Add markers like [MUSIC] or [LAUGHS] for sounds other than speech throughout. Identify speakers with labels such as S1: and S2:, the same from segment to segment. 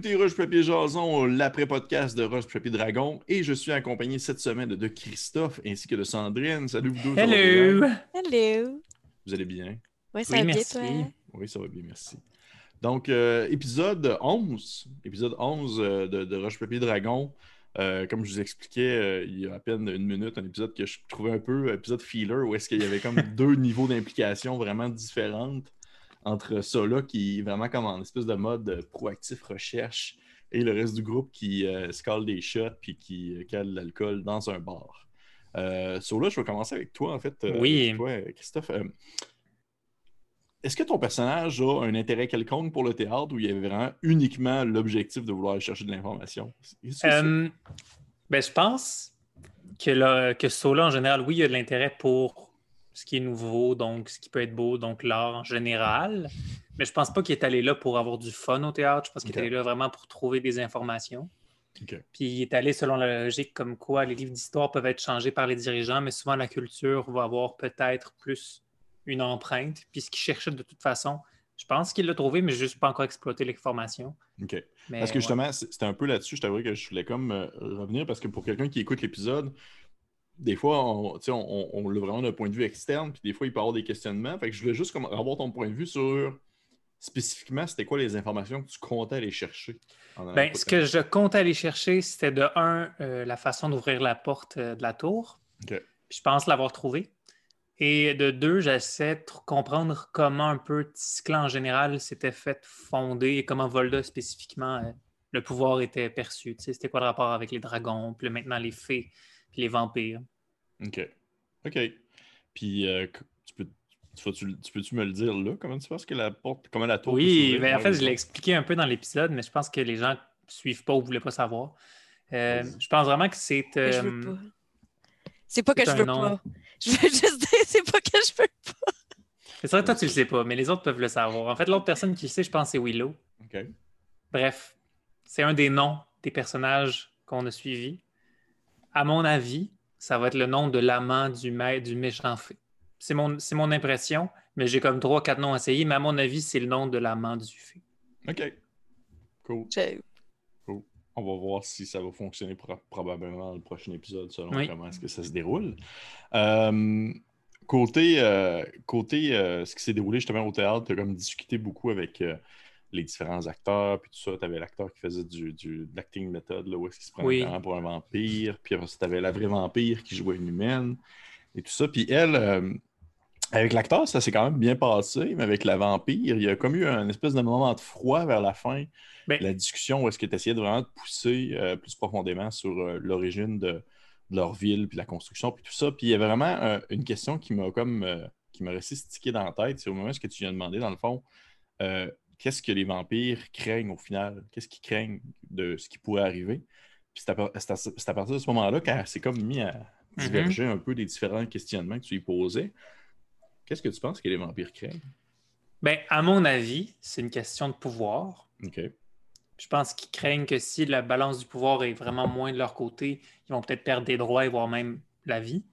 S1: vous écoutez Roche Papier Jason, l'après-podcast de Roche Papier Dragon, et je suis accompagné cette semaine de Christophe ainsi que de Sandrine. Salut vous deux.
S2: Hello!
S1: bien?
S3: Hello!
S1: Vous allez bien?
S3: Oui, ça
S2: Oui,
S3: va bien,
S2: merci.
S3: toi?
S1: Oui, ça va bien, merci. Donc, euh, épisode 11, épisode 11 euh, de, de Roche Papier Dragon. Euh, comme je vous expliquais euh, il y a à peine une minute, un épisode que je trouvais un peu épisode feeler où est-ce qu'il y avait comme [LAUGHS] deux niveaux d'implication vraiment différentes entre ça là qui est vraiment comme en espèce de mode euh, proactif recherche et le reste du groupe qui euh, se cale des shots puis qui euh, cale l'alcool dans un bar. Euh, sur là, je vais commencer avec toi en fait. euh,
S2: Oui.
S1: toi, Christophe. Euh, est-ce que ton personnage a un intérêt quelconque pour le théâtre ou il y avait vraiment uniquement l'objectif de vouloir aller chercher de l'information?
S2: Euh, ben, je pense que, là, que Sola, en général, oui, il y a de l'intérêt pour ce qui est nouveau, donc ce qui peut être beau, donc l'art en général. Mais je pense pas qu'il est allé là pour avoir du fun au théâtre. Je pense qu'il est allé là vraiment pour trouver des informations. Puis il est allé selon la logique comme quoi les livres d'histoire peuvent être changés par les dirigeants, mais souvent la culture va avoir peut-être plus une empreinte. Puis ce qu'il cherchait de toute façon, je pense qu'il l'a trouvé, mais juste pas encore exploité l'information.
S1: OK.
S2: Mais,
S1: Parce que justement, c'était un peu là-dessus, je t'avoue que je voulais comme euh, revenir parce que pour quelqu'un qui écoute l'épisode, des fois, on, on, on, vraiment d'un point de vue externe, puis des fois, il peut y avoir des questionnements. Fait que je voulais juste comme avoir ton point de vue sur spécifiquement, c'était quoi les informations que tu comptais aller chercher.
S2: Ben, ce que je compte aller chercher, c'était de un, euh, la façon d'ouvrir la porte euh, de la tour. Je pense l'avoir trouvé. Et de deux, j'essaie de comprendre comment un peu Tisclan en général s'était fait fonder et comment Volda spécifiquement euh, le pouvoir était perçu. C'était quoi le rapport avec les dragons, puis maintenant les fées, puis les vampires.
S1: OK. OK. Puis, euh, tu peux. Tu, peux-tu me le dire là? Comment tu penses que la porte. Comment la tour.
S2: Oui,
S1: s'ouvrir?
S2: ben, en fait, je l'ai expliqué un peu dans l'épisode, mais je pense que les gens ne suivent pas ou ne voulaient pas savoir. Euh, je pense vraiment que c'est.
S3: Je
S2: euh,
S3: veux pas. C'est pas que je veux
S2: nom.
S3: pas. [LAUGHS] Je veux juste dire, c'est pas que je veux pas.
S2: C'est vrai que toi, tu le sais pas, mais les autres peuvent le savoir. En fait, l'autre personne qui le sait, je pense, c'est Willow.
S1: OK.
S2: Bref, c'est un des noms des personnages qu'on a suivis. À mon avis, ça va être le nom de l'amant du, du méchant fée. C'est mon, c'est mon impression, mais j'ai comme trois, quatre noms à essayer, mais à mon avis, c'est le nom de l'amant du fée.
S1: OK. Cool.
S3: Je-
S1: On va voir si ça va fonctionner pro- probablement dans le prochain épisode selon
S2: Oui.
S1: comment est-ce que ça se déroule. Euh, côté euh, côté euh, ce qui s'est déroulé justement au théâtre, tu as comme discuté beaucoup avec euh, les différents acteurs, puis tout ça. Tu avais l'acteur qui faisait du, du, de l'acting méthode, là, où est-ce qu'il se prenait
S2: Oui.
S1: pour un vampire, puis tu avais la vraie vampire qui jouait une humaine, et tout ça. Puis elle, euh, avec l'acteur, ça s'est quand même bien passé, mais avec la vampire, il y a comme eu un espèce de moment de froid vers la fin
S2: Ben,
S1: la discussion où est-ce que tu essayais de vraiment te pousser euh, plus profondément sur euh, l'origine de, de leur ville, puis la construction, puis tout ça. Puis il y avait vraiment une question qui m'a comme qui m'a resté stické dans la tête. C'est au moment où tu viens de demander, dans le fond, euh, qu'est-ce que les vampires craignent au final? Qu'est-ce qu'ils craignent de ce qui pourrait arriver? Puis c'est à, partir de ce moment-là qu'elle s'est comme mis à diverger un peu des différents questionnements que tu lui posais. Qu'est-ce que tu penses que les vampires craignent?
S2: Ben, à mon avis, c'est une question de pouvoir.
S1: OK.
S2: Je pense qu'ils craignent que si la balance du pouvoir est vraiment moins de leur côté, ils vont peut-être perdre des droits et voire même la vie.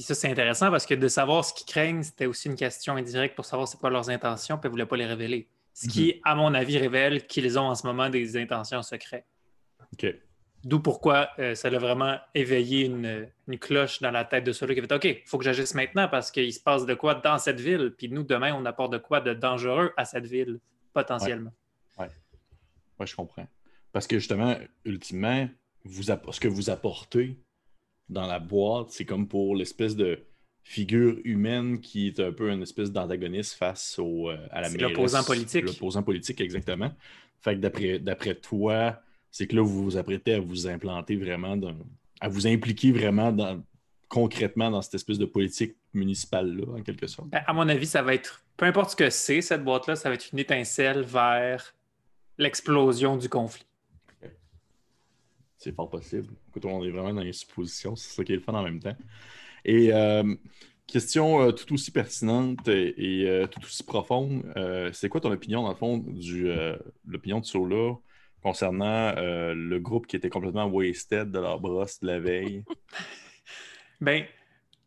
S2: Puis ça, c'est intéressant parce que de savoir ce qu'ils craignent, c'était aussi une question indirecte pour savoir c'est quoi leurs intentions, puis ils ne voulaient pas les révéler. Ce qui, à mon avis, révèle qu'ils ont en ce moment des intentions secrètes.
S1: OK.
S2: D'où pourquoi euh, ça a vraiment éveillé une, une cloche dans la tête de ceux-là qui fait OK, il faut que j'agisse maintenant parce qu'il se passe de quoi dans cette ville, puis nous, demain, on apporte de quoi de dangereux à cette ville, potentiellement.
S1: Ouais, je comprends. Parce que justement, ultimement, vous ce que vous apportez dans la boîte, c'est comme pour l'espèce de figure humaine qui est un peu une espèce d'antagoniste face au, euh, à la mairesse.
S2: l'opposant politique.
S1: L'opposant politique, exactement. Fait que d'après, d'après toi, c'est que là, vous vous apprêtez à vous implanter vraiment, dans, à vous impliquer vraiment dans, concrètement dans cette espèce de politique municipale-là, en quelque sorte.
S2: Ben, À mon avis, ça va être, peu importe ce que c'est, cette boîte-là, ça va être une étincelle vers l'explosion du conflit.
S1: C'est fort possible. Écoute, on est vraiment dans les suppositions, c'est ça qui est le fun en même temps. Et euh, question euh, tout aussi pertinente et, et, euh, tout aussi profonde, c'est quoi ton opinion, dans le fond, du l'opinion de Sola concernant le groupe qui était complètement wasted de leur brosse de la veille? [LAUGHS]
S2: Ben,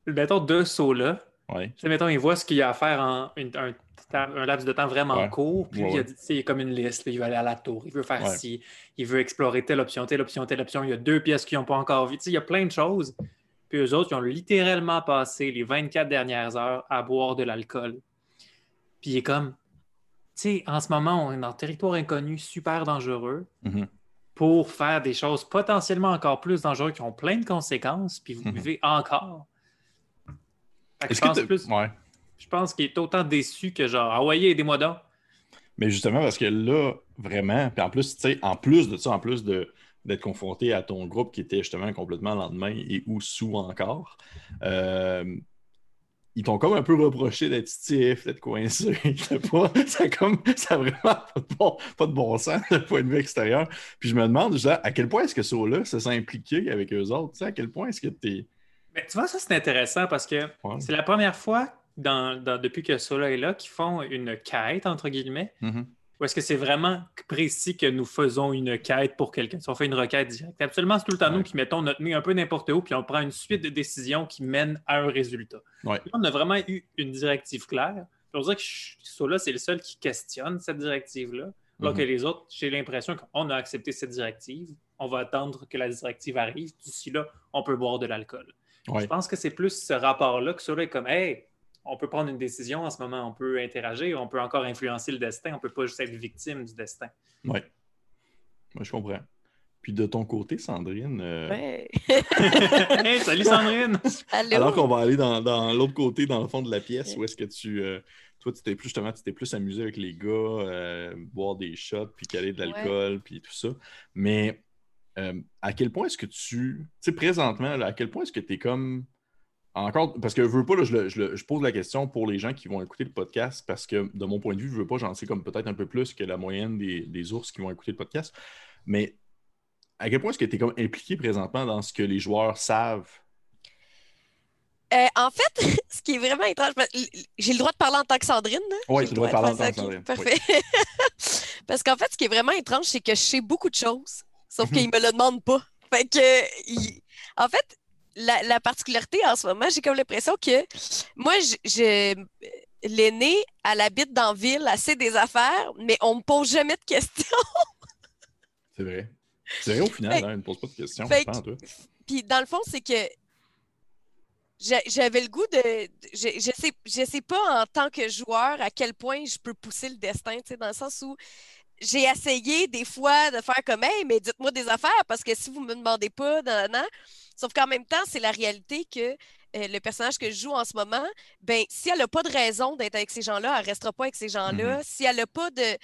S2: mettons deux sauts là.
S1: Ouais.
S2: Mettons, il voit ce qu'il y a à faire en une- un un laps de temps vraiment
S1: Ouais.
S2: court. Puis
S1: Ouais,
S2: il, y a, il y a comme une liste. là, il veut aller à la tour, il veut faire
S1: Ouais.
S2: ci, il veut explorer telle option, telle option, telle option. Il y a deux pièces qu'ils n'ont pas encore. Tu sais, il y a plein de choses. Puis eux autres, ils ont littéralement passé les 24 dernières heures à boire de l'alcool. Puis il est comme, tu sais, en ce moment, on est dans un territoire inconnu, super dangereux,
S1: Mhm.
S2: pour faire des choses potentiellement encore plus dangereuses qui ont plein de conséquences, puis vous
S1: Mhm.
S2: vivez encore. Que
S1: Est-ce que
S2: plus.
S1: Ouais.
S2: Je pense qu'il est autant déçu que genre, ah ouais, aidez-moi donc.
S1: Mais justement, parce que là, vraiment, puis en plus, tu sais, en plus de ça, en plus de d'être confronté à ton groupe qui était justement complètement le lendemain et ou sous encore, euh, ils t'ont comme un peu reproché d'être stiff, d'être coincé. [LAUGHS] Pas, ça, comme, ça a vraiment pas de, bon, pas de bon sens d'un point de vue extérieur. Puis je me demande, je dis, à quel point est-ce que ça-là, ça s'est impliqué avec eux autres? Tu sais, à quel point est-ce que t'es.
S2: Mais tu vois, ça c'est intéressant parce que
S1: Ouais.
S2: c'est la première fois dans, dans- depuis que Sola est là qu'ils font une quête, entre guillemets.
S1: Mhm.
S2: Ou est-ce que c'est vraiment précis que nous faisons une quête pour quelqu'un? Si on fait une requête directe. Absolument, c'est tout le temps
S1: Ouais.
S2: nous qui mettons notre nez un peu n'importe où, puis on prend une suite de décisions qui mènent à un résultat.
S1: Ouais.
S2: Là, on a vraiment eu une directive claire. On dirait que Sola, c'est le seul qui questionne cette directive-là. Alors
S1: Mhm.
S2: que les autres, j'ai l'impression qu'on a accepté cette directive. On va attendre que la directive arrive. D'ici là, on peut boire de l'alcool.
S1: Ouais.
S2: Je pense que c'est plus ce rapport-là que Sola est comme Hey, on peut prendre une décision en ce moment, on peut interagir, on peut encore influencer le destin, on peut pas juste être victime du destin.
S1: Ouais. Moi, je comprends. Puis de ton côté, Sandrine, euh,
S3: Ouais. [LAUGHS]
S2: hey, salut Sandrine!
S3: Allô?
S1: Alors qu'on va aller dans, dans l'autre côté, dans le fond de la pièce, où est-ce que tu. euh, toi, tu t'es plus justement, tu t'es plus amusé avec les gars, euh, boire des shots, puis caler de l'alcool, puis tout ça. Mais euh, à quel point est-ce que tu. Tu sais, présentement, là, à quel point est-ce que tu es comme. Encore, parce que je veux pas, là, je, le- je le- je pose la question pour les gens qui vont écouter le podcast, parce que de mon point de vue, je veux pas, j'en sais comme peut-être un peu plus que la moyenne des, des ours qui vont écouter le podcast. Mais à quel point est-ce que tu es comme impliqué présentement dans ce que les joueurs savent?
S3: Euh, en fait, [LAUGHS] ce qui est vraiment étrange, parce- j'ai le droit de parler en tant que Sandrine. là?
S1: Oui,
S3: J'ai
S1: tu dois parler en tant que Sandrine.
S3: Parfait. [LAUGHS] Parce qu'en fait, ce qui est vraiment étrange, c'est que je sais beaucoup de choses, sauf [LAUGHS] qu'ils me le demandent pas. Fait que, il- en fait, la, la particularité en ce moment, j'ai comme l'impression que moi, je, je- l'aînée, elle habite dans la ville, elle sait des affaires, mais on me pose jamais de questions. [LAUGHS]
S1: C'est vrai. C'est vrai au final,
S3: Fait-
S1: hein, il ne pose pas de questions.
S3: Puis dans le fond, c'est que j'a- j'avais le goût de. Je, je sais, je sais pas en tant que joueur à quel point je peux pousser le destin, dans le sens où j'ai essayé des fois de faire comme Hey, mais dites-moi des affaires parce que si vous me demandez pas, nan, nan, nan. Sauf qu'en même temps, c'est la réalité que euh, le personnage que je joue en ce moment, ben, si elle n'a pas de raison d'être avec ces gens-là, elle restera pas avec ces gens-là. Si elle n'a pas de.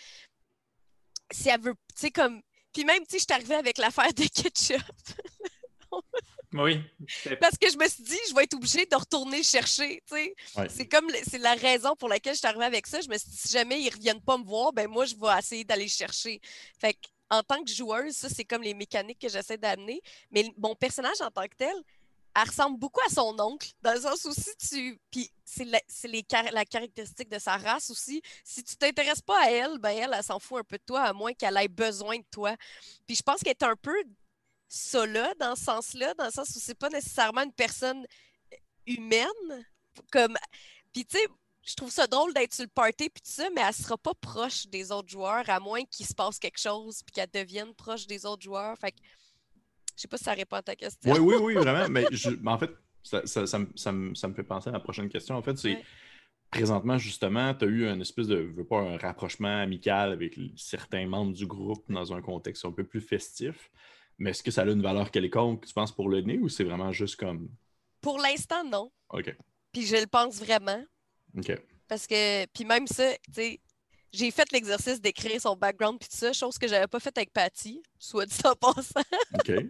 S3: Si elle veut, tu sais, comme. Puis même, tu sais, je suis arrivée avec l'affaire de ketchup. [LAUGHS]
S2: Oui.
S3: Parce que je me suis dit, je vais être obligée de retourner chercher.
S1: Ouais.
S3: C'est comme c'est la raison pour laquelle je suis arrivée avec ça. Je me suis dit, si jamais ils reviennent pas me voir, ben moi, je vais essayer d'aller le chercher. Fait que, en tant que joueuse, ça, c'est comme les mécaniques que j'essaie d'amener. Mais mon personnage en tant que tel, elle ressemble beaucoup à son oncle, dans le sens où si tu. Puis c'est la, c'est les car- la caractéristique de sa race aussi. Si tu t'intéresses pas à elle, ben elle, elle s'en fout un peu de toi, à moins qu'elle ait besoin de toi. Puis je pense qu'elle est un peu ça là, dans ce sens-là, dans le sens où c'est pas nécessairement une personne humaine. Comme... Puis tu sais, je trouve ça drôle d'être sur le party puis tout ça, mais elle sera pas proche des autres joueurs, à moins qu'il se passe quelque chose puis qu'elle devienne proche des autres joueurs. Fait que je sais pas si ça répond à ta question.
S1: Oui, oui, oui, [LAUGHS] vraiment. Mais je- en fait, ça, ça- ça me- ça me ça me fait penser à la prochaine question. En fait, c'est
S3: Ouais.
S1: présentement, justement, tu as eu une espèce de, je veux pas, un rapprochement amical avec certains membres du groupe dans un contexte un peu plus festif. Mais est-ce que ça a une valeur quelconque, tu penses, pour le nez ou c'est vraiment juste comme?
S3: Pour l'instant, non.
S1: OK.
S3: Puis je le pense vraiment.
S1: OK.
S3: Parce que, puis même ça, tu sais, j'ai fait l'exercice d'écrire son background puis tout ça, chose que j'avais pas faite avec Patty, soit dit en passant.
S1: OK. [LAUGHS]
S2: Fait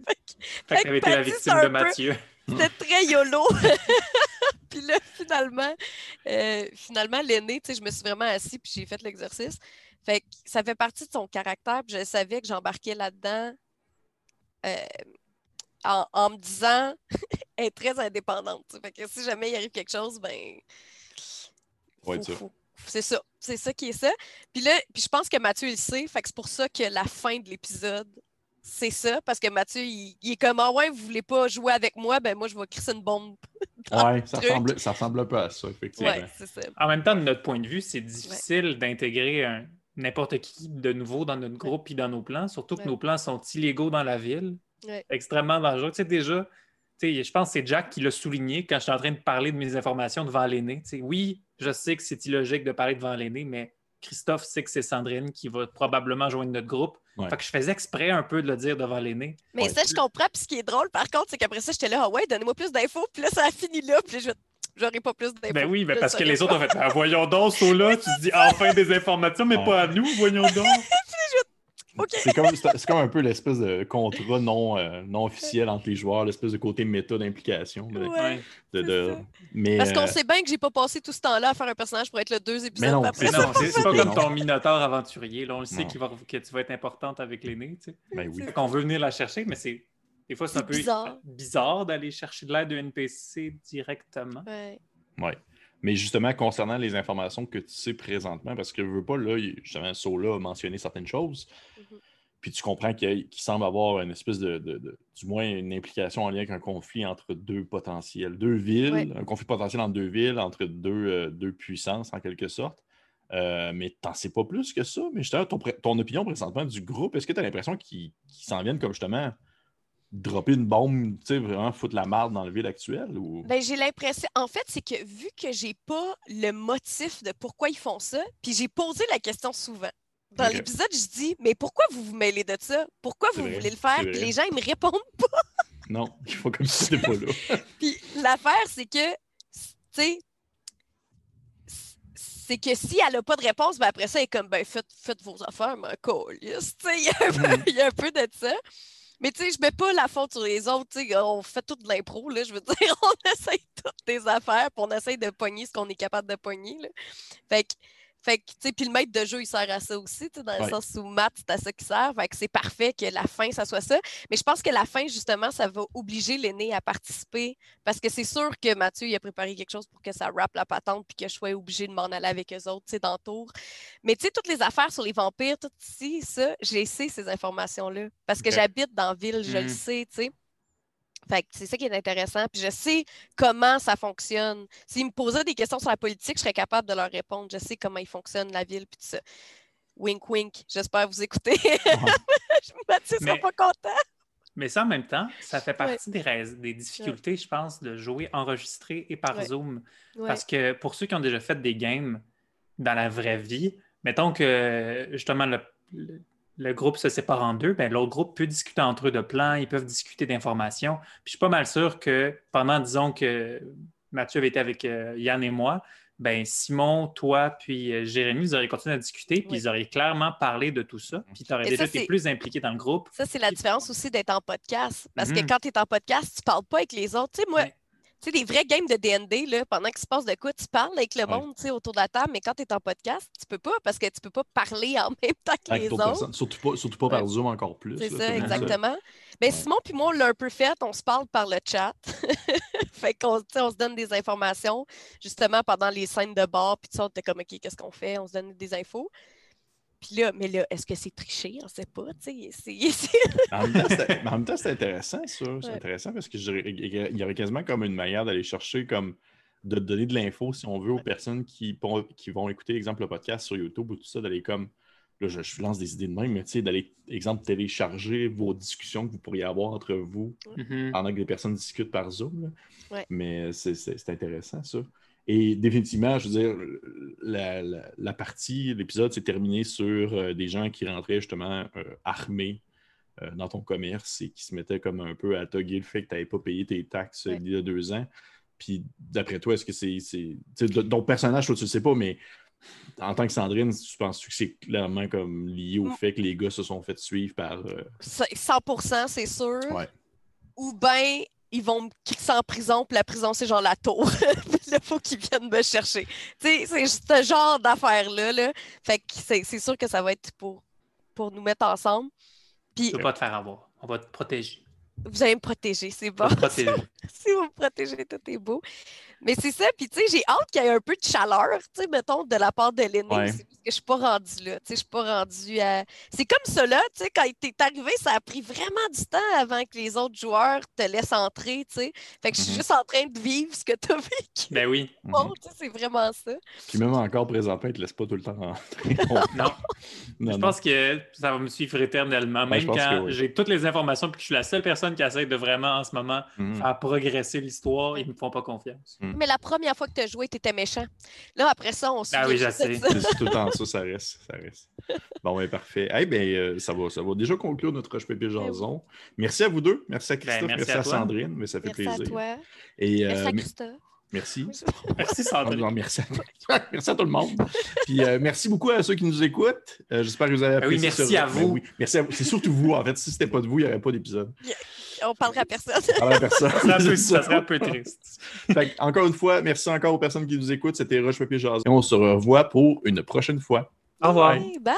S3: Fait
S2: que t'avais été la
S3: Patty,
S2: victime
S3: c'est
S2: de
S3: un peu-
S2: Mathieu.
S3: C'était très YOLO. [LAUGHS] puis là, finalement, euh, finalement, l'aîné, tu sais, je me suis vraiment assis puis j'ai fait l'exercice. Fait que ça fait partie de son caractère, puis je savais que j'embarquais là-dedans euh, en, en me disant [LAUGHS] elle est très indépendante. Fait que si jamais il arrive quelque chose, ben.
S1: Ouais,
S3: C'est ça. C'est ça qui est ça. Puis là, puis je pense que Mathieu il le sait. Fait que c'est pour ça que la fin de l'épisode c'est ça, parce que Mathieu, il, il est comme Ah ouais, vous voulez pas jouer avec moi, ben moi, je vais crisser une bombe.
S1: Ouais, [LAUGHS] ça ressemble, ça ressemble un peu à ça, effectivement.
S3: Ouais, c'est ça.
S2: En même temps, de notre point de vue, c'est difficile d'intégrer un- n'importe qui de nouveau dans notre groupe puis dans nos plans, surtout que
S3: Ouais.
S2: nos plans sont illégaux dans la ville,
S3: Ouais.
S2: extrêmement dangereux. Tu sais, déjà, tu sais, je pense que c'est Jack qui l'a souligné quand j'étais en train de parler de mes informations devant l'aîné. Tu sais, Oui, je sais que c'est illogique de parler devant l'aîné, mais Christophe sait que c'est Sandrine qui va probablement joindre notre groupe.
S1: Ouais.
S2: Fait que je faisais exprès un peu de le dire devant l'aîné.
S3: Mais
S1: Ouais.
S3: ça, je comprends. Puis ce qui est drôle, par contre, c'est qu'après ça, j'étais là, ah ouais, donnez-moi plus d'infos. Puis là, ça a fini là. Puis je vais- j'aurai pas plus d'infos.
S2: Ben oui, mais
S3: Je
S2: parce que les autres ont fait Ah, voyons donc, là, tu te dis enfin des informations, mais
S1: Ouais.
S2: pas à nous, voyons donc. [LAUGHS]
S1: C'est comme, comme un peu l'espèce de contrat non, euh, non officiel entre les joueurs, l'espèce de côté méta d'implication. de-
S3: Ouais.
S1: de- de-. Mais,
S3: Parce qu'on
S1: euh,
S3: sait bien que j'ai pas passé tout ce temps-là à faire un personnage pour être le deux épisodes.
S2: Mais non, c'est c'est [LAUGHS] pas comme
S1: non.
S2: ton Minotaur aventurier. Là, on le sait va- que tu vas être importante avec l'aîné. Tu sais.
S1: ben oui.
S2: Fait qu'on veut venir la chercher, mais c'est des fois c'est un peu
S3: bizarre.
S2: bizarre d'aller chercher de l'aide de NPC directement.
S3: Ouais.
S1: Ouais. Mais justement, concernant les informations que tu sais présentement, parce que je veux pas, là, justement, Sola a mentionné certaines choses,
S3: Mhm.
S1: puis tu comprends qu'il y a- qu'il semble avoir une espèce de, de- de- du moins une implication en lien avec un conflit entre deux potentiels, deux villes,
S3: Ouais.
S1: un conflit potentiel entre deux villes, entre deux, euh, deux puissances en quelque sorte. Euh, mais t'en sais pas plus que ça. Mais justement, ton, ton opinion présentement du groupe, est-ce que tu as l'impression qu'ils qu'ils s'en viennent comme justement dropper une bombe, tu sais, vraiment foutre la marde dans le ville actuel? Ou...
S3: Ben, j'ai l'impression. En fait, c'est que vu que j'ai pas le motif de pourquoi ils font ça, puis j'ai posé la question souvent. Dans l'épisode, je dis Mais pourquoi vous vous mêlez de ça? Pourquoi vous
S1: vrai,
S3: voulez le faire? Puis les gens, ils me répondent [LAUGHS]
S1: Non, il faut comme si c'était pas là. [LAUGHS]
S3: Puis l'affaire, c'est que, tu sais, c'est que si elle n'a pas de réponse, ben après ça, elle est comme, ben faites, faites vos affaires, mais sais, il y, a un peu-
S1: Mhm.
S3: il y a un peu de ça. Mais tu sais, je mets pas la faute sur les autres. Tu sais, on fait tout de l'impro, là. Je veux [LAUGHS] dire, on essaye toutes des affaires, puis on essaye de pogner ce qu'on est capable de pogner, là. Fait que, fait que, tu sais, puis le maître de jeu, il sert à ça aussi, tu sais, dans le
S1: Ouais.
S3: sens où Matt, c'est à ça qu'il sert. Fait que c'est parfait que la fin, ça soit ça. Mais je pense que la fin, justement, ça va obliger l'aîné à participer parce que c'est sûr que Mathieu, il a préparé quelque chose pour que ça rappe la patente puis que je sois obligé de m'en aller avec eux autres, tu sais, dans le tour. Mais tu sais, toutes les affaires sur les vampires, tout ici, ça, j'ai ces informations-là. Parce que j'habite dans la ville, je le
S2: Mhm.
S3: sais, tu sais. Fait que c'est ça qui est intéressant. Puis je sais comment ça fonctionne. S'ils me posaient des questions sur la politique, je serais capable de leur répondre. Je sais comment il fonctionne, la ville, puis tout ça. Wink, wink. J'espère vous écouter. [LAUGHS] Mathieu sera
S2: Mais-
S3: pas content.
S2: Mais ça, en même temps, ça fait partie des, des difficultés, je pense, de jouer enregistré et par
S3: Ouais.
S2: Zoom. Parce que pour ceux qui ont déjà fait des games dans la vraie vie, mettons que justement le, le- le groupe se sépare en deux, ben, l'autre groupe peut discuter entre eux de plans, ils peuvent discuter d'informations. Puis je suis pas mal sûr que pendant, disons que Mathieu avait été avec euh, Yann et moi, ben Simon, toi, puis euh, Jérémy, vous auriez continué à discuter, puis
S3: Oui.
S2: ils auraient clairement parlé de tout ça, puis tu aurais
S3: Et
S2: déjà
S3: ça,
S2: été plus impliqué dans le groupe.
S3: Ça, c'est la différence aussi d'être en podcast. Parce que
S2: Mhm.
S3: quand tu es en podcast, tu parles pas avec les autres. Tu sais, moi,
S2: Ouais.
S3: Tu sais, des vrais games de DND, là, pendant qu'il se passe de quoi, tu parles avec le
S1: Ouais.
S3: monde tu sais, autour de la table, mais quand tu es en podcast, tu peux pas parce que tu peux pas parler en [LAUGHS] même temps que
S1: Avec
S3: les autres.
S1: personnes. Surtout pas, surtout pas par Zoom encore plus.
S3: C'est ça, exactement. Mais
S1: Ouais.
S3: Simon puis moi, on l'a un peu fait. On se parle par le chat. [LAUGHS] fait qu'on on se donne des informations, justement, pendant les scènes de bar. Puis on était comme, OK, qu'est-ce qu'on fait? On se donne des infos. Puis là, mais là, est-ce que c'est triché? On sait pas, tu sais. c'est- [LAUGHS] c'est-
S1: En même temps, c'était- mais en même temps, c'est intéressant, ça. C'est
S3: Ouais.
S1: intéressant parce que je dirais- il y aurait quasiment comme une manière d'aller chercher comme de donner de l'info, si on veut, aux personnes qui, vont écouter, exemple, le podcast sur YouTube ou tout ça, d'aller comme. Là, je, je lance des idées de même, mais tu sais, d'aller, exemple, télécharger vos discussions que vous pourriez avoir entre vous
S2: Mhm.
S1: pendant que des personnes discutent par Zoom. là.
S3: Ouais.
S1: Mais c'est, c'est- c'est intéressant, ça. Et définitivement, je veux dire, la, la- la partie, l'épisode s'est terminé sur euh, des gens qui rentraient justement euh, armés euh, dans ton commerce et qui se mettaient comme un peu à toguer le fait que tu n'avais pas payé tes taxes
S3: Ouais.
S1: il y a deux ans. Puis d'après toi, est-ce que c'est. de- ton personnage, toi, tu ne le sais pas, mais en tant que Sandrine, tu penses que c'est clairement comme lié au fait que les gars se sont fait suivre par. euh,
S3: c'est 100 c'est sûr.
S1: Ouais.
S3: Ou bien, ils vont me kicker en prison, puis la prison, c'est genre la tour. [LAUGHS] Puis là, il faut qu'ils viennent me chercher. Tu sais, c'est ce genre d'affaires-là. Là. Fait que c'est sûr que ça va être pour, pour nous mettre ensemble. Puis
S2: Tu peux pas te faire avoir. On va te protéger.
S3: vous allez me protéger, c'est
S2: On
S3: bon. [LAUGHS] si vous me protégez, tout est beau. Mais c'est ça, puis tu sais, j'ai hâte qu'il y ait un peu de chaleur, tu sais, mettons, de la part de l'aîné.
S1: Ouais.
S3: aussi, Parce je suis pas rendue là. Tu sais, je suis pas rendue à. C'est comme ça là, tu sais, quand t'es arrivé, ça a pris vraiment du temps avant que les autres joueurs te laissent entrer, tu sais. Fait que je suis
S1: Mhm.
S3: juste en train de vivre ce que t'as vécu.
S2: Ben oui. [LAUGHS]
S3: Bon,
S1: Mhm.
S3: tu c'est vraiment ça.
S1: Puis même encore présentement, ils te laissent pas tout le temps rentrer. [LAUGHS]
S2: Non.
S1: Non,
S2: je
S1: non.
S2: pense que ça va me suivre éternellement.
S1: Ben,
S2: Même quand
S1: oui.
S2: j'ai toutes les informations et que je suis la seule personne qui essaie de vraiment en ce moment
S1: Mhm.
S2: faire progresser l'histoire, ils me font pas confiance.
S3: Mais la première fois que tu as joué, tu étais méchant. Là, après ça, on se
S2: Ah oui, je sais.
S1: C'est tout le temps ça, ça reste. Ça reste. Bon, ben, parfait. Eh ben, euh, ça, va, ça va déjà conclure notre Roche Pépé Jason. Merci à vous deux. Merci à Christophe.
S2: Ben, merci
S1: merci,
S2: à
S1: à. Sandrine. Mais ça fait
S3: Merci à
S1: plaisir.
S3: toi.
S1: Et,
S3: Merci à Christophe.
S1: merci. [LAUGHS]
S2: Merci Sandrine.
S1: non, merci, à toi. [LAUGHS] merci à tout le monde. Puis euh, merci beaucoup à ceux qui nous écoutent. Euh, J'espère que vous avez
S2: Ben oui,
S1: apprécié.
S2: merci
S1: ce-
S2: à
S1: Ben
S2: vous.
S1: oui, merci à vous. C'est surtout vous, en fait. Si c'était pas de vous, il n'y aurait pas d'épisode.
S3: On parlera à personne.
S1: À personne.
S2: Ça serait un peu-
S1: C'est
S2: ça serait un peu triste.
S1: Fait encore une fois, merci encore aux personnes qui nous écoutent. C'était Roche Papier Jason. Et on se revoit pour une prochaine fois.
S2: Au revoir.
S3: Bye.